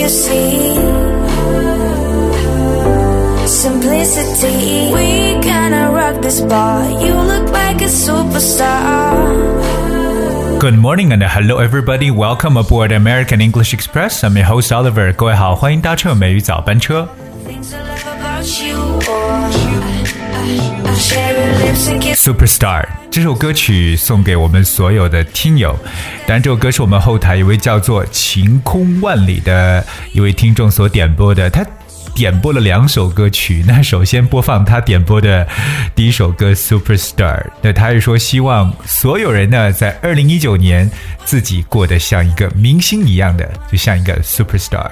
you see simplicity. We gonna rock this bar. You look like a superstar. Good morning and hello everybody. Welcome aboard American English Express. I'm your host Oliver. 各位好，欢迎搭乘美语早班车。 Things I love about you. Oh, I, I share your lips and kiss. Superstar 这首歌曲送给我们所有的听友。当然，这首歌是我们后台一位叫做晴空万里的一位听众所点播的。他点播了两首歌曲。那首先播放他点播的第一首歌《Superstar》。那他是说，希望所有人呢，在二零一九年自己过得像一个明星一样的，就像一个 superstar。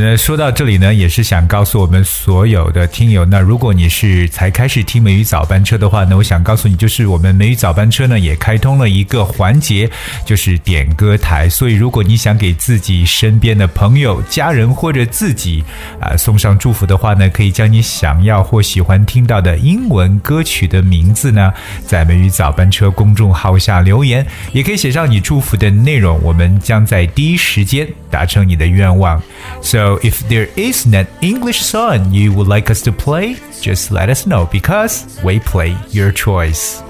那，说到这里呢，也是想告诉我们所有的听友，那如果你是才开始听美语早班车的话呢，我想告诉你，就是我们美语早班车呢也开通了一个环节，就是点歌台。所以，如果你想给自己身边的朋友、家人或者自己啊、送上祝福的话呢，可以将你想要或喜欢听到的英文歌曲的名字呢，在美语早班车公众号下留言，也可以写上你祝福的内容，我们将在第一时间达成你的愿望。So if there is an English song you would like us to play, just let us know because we play your choice.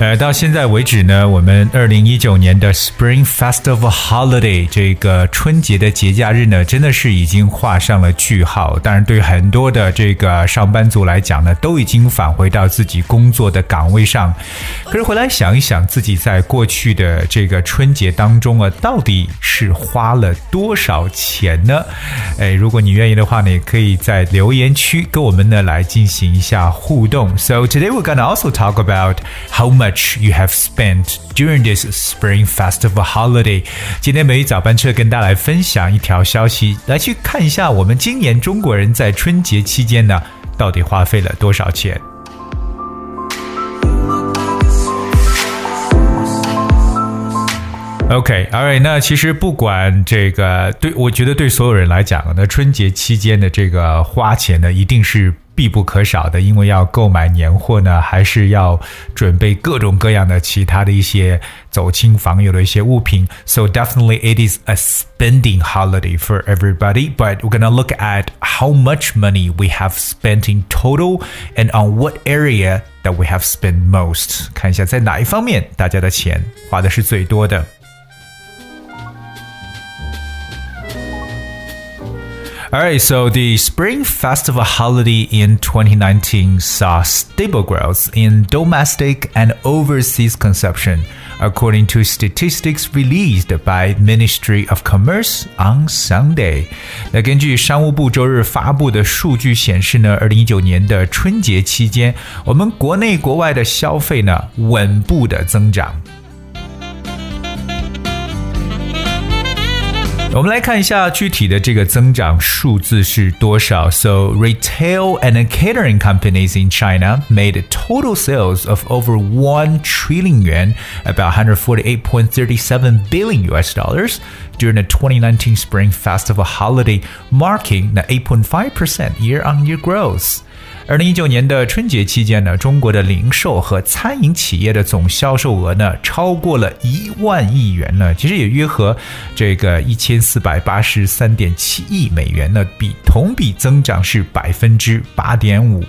呃，到现在为止呢，我们二零一九年的 Spring Festival Holiday 这个春节的节假日呢，真的是已经画上了句号。当然，对很多的这个上班族来讲呢，都已经返回到自己工作的岗位上。可是回来想一想，自己在过去的这个春节当中啊，到底是花了多少钱呢？哎，如果你愿意的话呢，也可以在留留言区跟我们呢来进行一下互动。So today we're gonna also talk about how much you have spent during this Spring Festival holiday。今天美语早班车跟大家来分享一条消息，来去看一下我们今年中国人在春节期间呢，到底花费了多少钱。OK，All、right，那其实不管这个对，我觉得对所有人来讲，那春节期间的这个花钱呢，一定是必不可少的，因为要购买年货呢，还是要准备各种各样的其他的一些走亲访友的一些物品。So definitely it is a spending holiday for everybody, but we're gonna look at how much money we have spent in total and on what area that we have spent most。看一下在哪一方面大家的钱花的是最多的。 Alright, so the Spring Festival holiday in 2019 saw stable growth in domestic and overseas consumption, according to statistics released by Ministry of Commerce on Sunday. 那根据商务部周日发布的数据显示呢，二零一九年的春节期间，我们国内国外的消费呢稳步的增长。 我们来看一下具体的这个增长数字是多少。So retail and catering companies in China made total sales of over one trillion yuan, about 148.37 billion US dollars during the 2019 Spring Festival holiday, marking the 8.5% year-on-year growth. 二零一九年的春节期间呢，中国的零售和餐饮企业的总销售额呢，超过了一万亿元呢，其实也约合这个一千四百八十三点七亿美元呢，比同比增长是百分之八点五。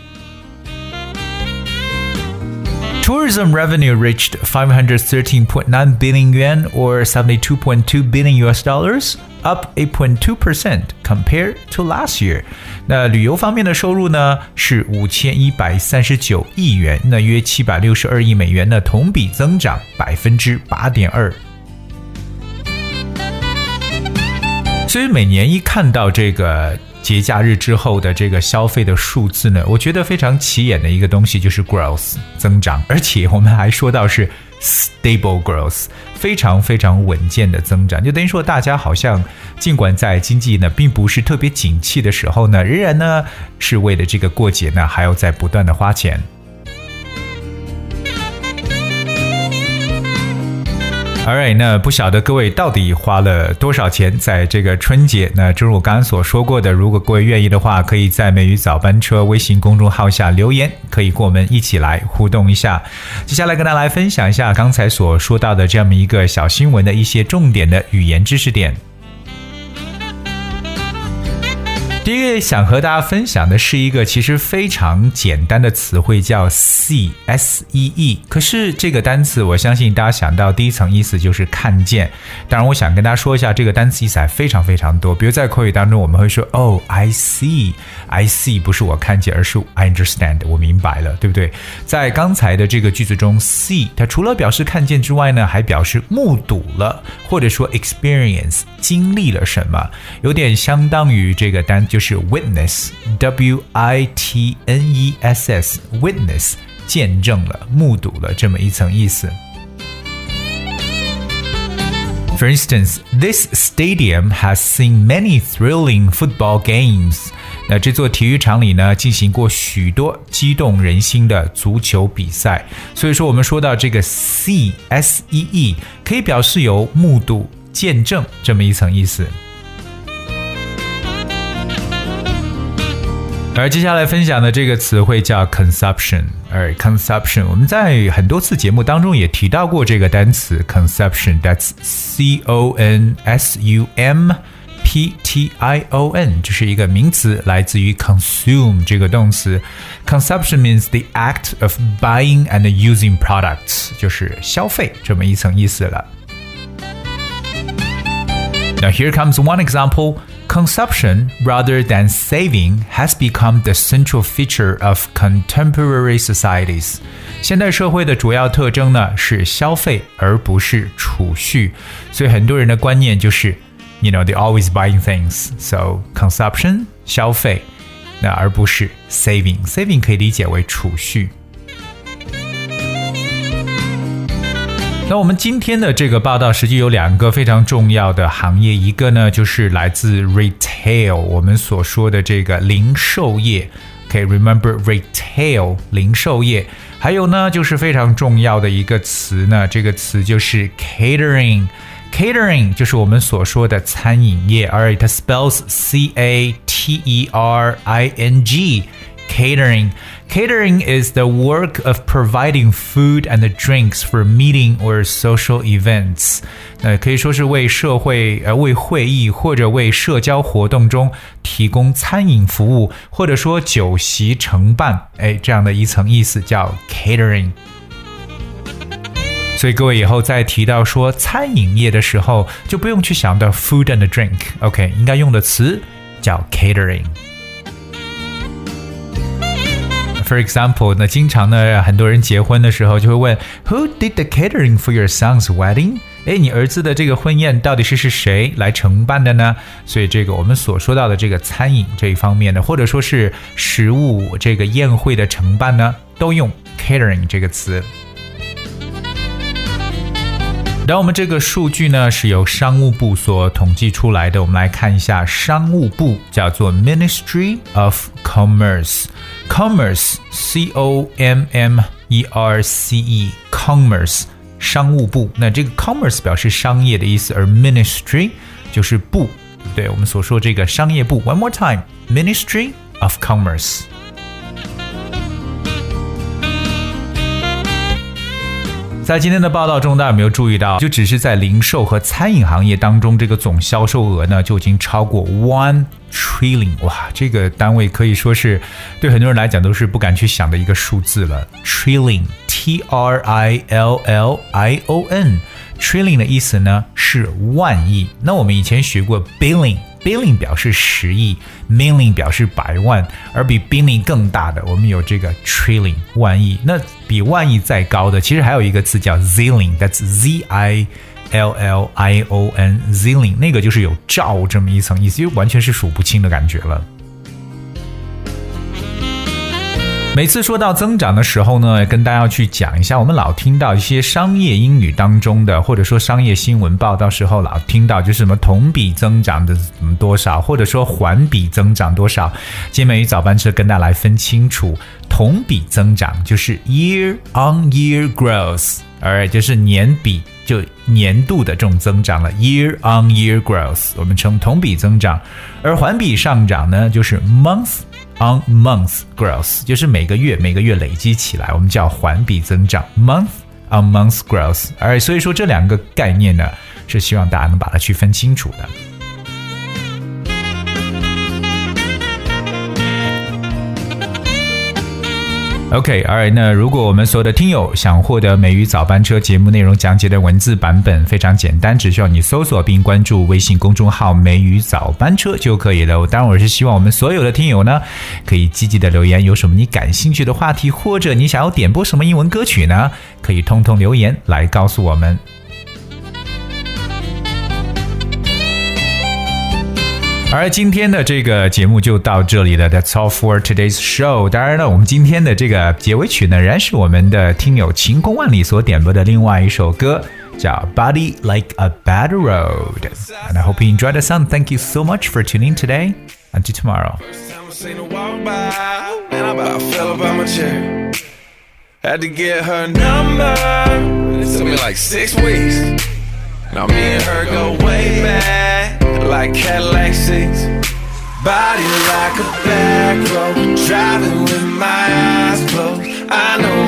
Tourism revenue reached 513.9 billion yuan or 72.2 billion US dollars, up 8.2% compared to last year. 那旅游方面的收入呢是五千一百三十九亿元，那约七百六十二亿美元呢，同比增长百分之八点二。所以每年一看到这个 节假日之后的这个消费的数字呢，我觉得非常起眼的一个东西就是 growth 增长，而且我们还说到是 stable growth，非常非常稳健的增长，就等于说大家好像尽管在经济呢并不是特别景气的时候呢，仍然呢是为了这个过节呢还要在不断的花钱。Alright，那不晓得各位到底花了多少钱在这个春节？那正如我刚刚所说过的，如果各位愿意的话，可以在美语早班车微信公众号下留言，可以跟我们一起来互动一下。接下来跟大家来分享一下刚才所说到的这么一个小新闻的一些重点的语言知识点。第一个想和大家分享的是一个其实非常简单的词汇，叫 see s e e。可是这个单词，我相信大家想到第一层意思就是看见。当然，我想跟大家说一下，这个单词意思还非常非常多。比如在口语当中，我们会说，Oh, I see, I see，不是我看见，而是 I understand，我明白了，对不对？在刚才的这个句子中，see 它除了表示看见之外呢，还表示目睹了，或者说 experience 经历了什么，有点相当于这个单。就是 witness，w i t n e s s，witness 见证了、目睹了这么一层意思。For instance, this stadium has seen many thrilling football games. 那这座体育场里呢，进行过许多激动人心的足球比赛。所以说，我们说到这个 see s e e，可以表示有目睹、见证这么一层意思。 而接下来分享的这个词汇叫 consumption，而 consumption 我们在很多次节目当中也提到过这个单词 consumption，that's c o n s u m p t i o n，这是一个名词，来自于 consume 这个动词。consumption means the act of buying and using products，就是消费这么一层意思了。Now here comes one example. Consumption rather than saving has become the central feature of contemporary societies. 现代社会的主要特征呢是消费而不是储蓄，所以很多人的观念就是，you know they always buying things. So consumption 消费，那而不是 saving. Saving 可以理解为储蓄。 那我们今天的这个报道实际有两个非常重要的行业，一个呢就是来自 retail，我们所说的这个零售业。OK，remember retail 零售业，还有呢就是非常重要的一个词呢，这个词就是 catering。catering 就是我们所说的餐饮业，alright，spells C A T E R I N G。catering. Catering is the work of providing food and drinks for meeting or social events。呃，可以说是为社会呃为会议或者为社交活动中提供餐饮服务，或者说酒席承办，哎，这样的一层意思叫 catering。所以各位以后在提到说餐饮业的时候，就不用去想到 food and drink，OK，、okay, 应该用的词叫 catering。 For example，那经常呢，很多人结婚的时候就会问，Who did the catering for your son's wedding？哎，你儿子的这个婚宴到底是是谁来承办的呢？所以这个我们所说到的这个餐饮这一方面的，或者说是食物这个宴会的承办呢，都用 catering 这个词。然后我们这个数据呢是由商务部所统计出来的，我们来看一下，商务部叫做 Ministry of Commerce。Commerce, C O M M E R C E, Commerce，商务部。那这个 Commerce 表示商业的意思，而 Ministry 就是部，对我们所说这个商业部。One more time, Ministry of Commerce。 在今天的报道中，大家有没有注意到，就只是在零售和餐饮行业当中，这个总销售额呢就已经超过 one trillion，哇，这个单位可以说是对很多人来讲都是不敢去想的一个数字了。trillion，T R I L L I O N Trillion 的意思呢是万亿。那我们以前学过 billion。billion 表示十亿，million 表示百万，而比 billion 更大的，我们有这个 trillion 万亿。那比万亿再高的，其实还有一个词叫 zillion，that's z i l l i o n，zillion 那个就是有兆这么一层意思，就完全是数不清的感觉了。每次说到增长的时候呢，跟大家去讲一下，我们老听到一些商业英语当中的，或者说商业新闻报道时候，老听到就是什么同比增长的多少，或者说环比增长多少。今天美语早班车跟大家来分清楚，同比增长就是 year on year growth。而就是年比就年度的这种增长了，year on year growth，我们称同比增长。而环比上涨呢，就是 month on month growth，就是每个月每个月累积起来，我们叫环比增长，month on month growth。而所以说这两个概念呢，是希望大家能把它区分清楚的。OK，all right 那如果我们所有的听友想获得美语早班车节目内容讲解的文字版本，非常简单，只需要你搜索并关注微信公众号“美语早班车”就可以了。当然，我是希望我们所有的听友呢，可以积极的留言，有什么你感兴趣的话题，或者你想要点播什么英文歌曲呢？可以通通留言来告诉我们。好了，今天的这个节目就到这里了。That's all for today's show。当然了，我们今天的这个结尾曲呢，仍然是我们的听友晴空万里所点播的另外一首歌，叫《Body Like a Back Road》。And I hope you enjoyed the song. Thank you so much for tuning today. Until tomorrow. Had to get her number. It took me like six weeks. Now me and her go way back like Cadillac seats. Body like a back road, driving with my eyes closed. I know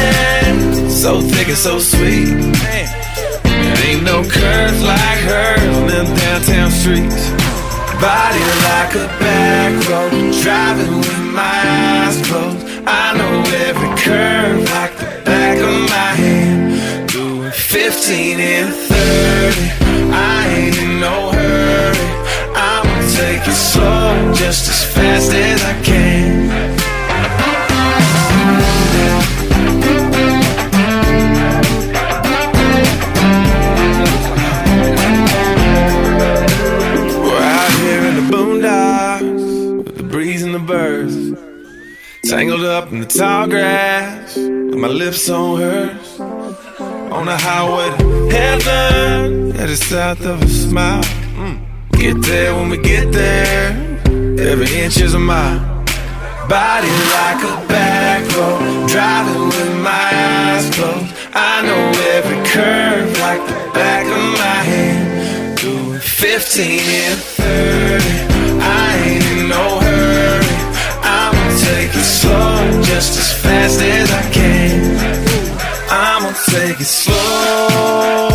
honey, so thick and so sweet. There ain't no curves like hers on them downtown streets. Body like a back road, driving with my eyes closed. I know every curve like the back of my hand. Doing 15 and 30, I ain't in no hurry. I'ma take it slow, just as fast as tangled up in the tall grass, with my lips on hers. On the highway to heaven, headed south of a smile. Mm. Get there when we get there. Every inch is a mile. Body like a back road. Driving with my eyes closed. I know every curve like the back of my hand. Doing 15 and 30. I ain't in no slow, just as fast as I can. I'ma take it slow.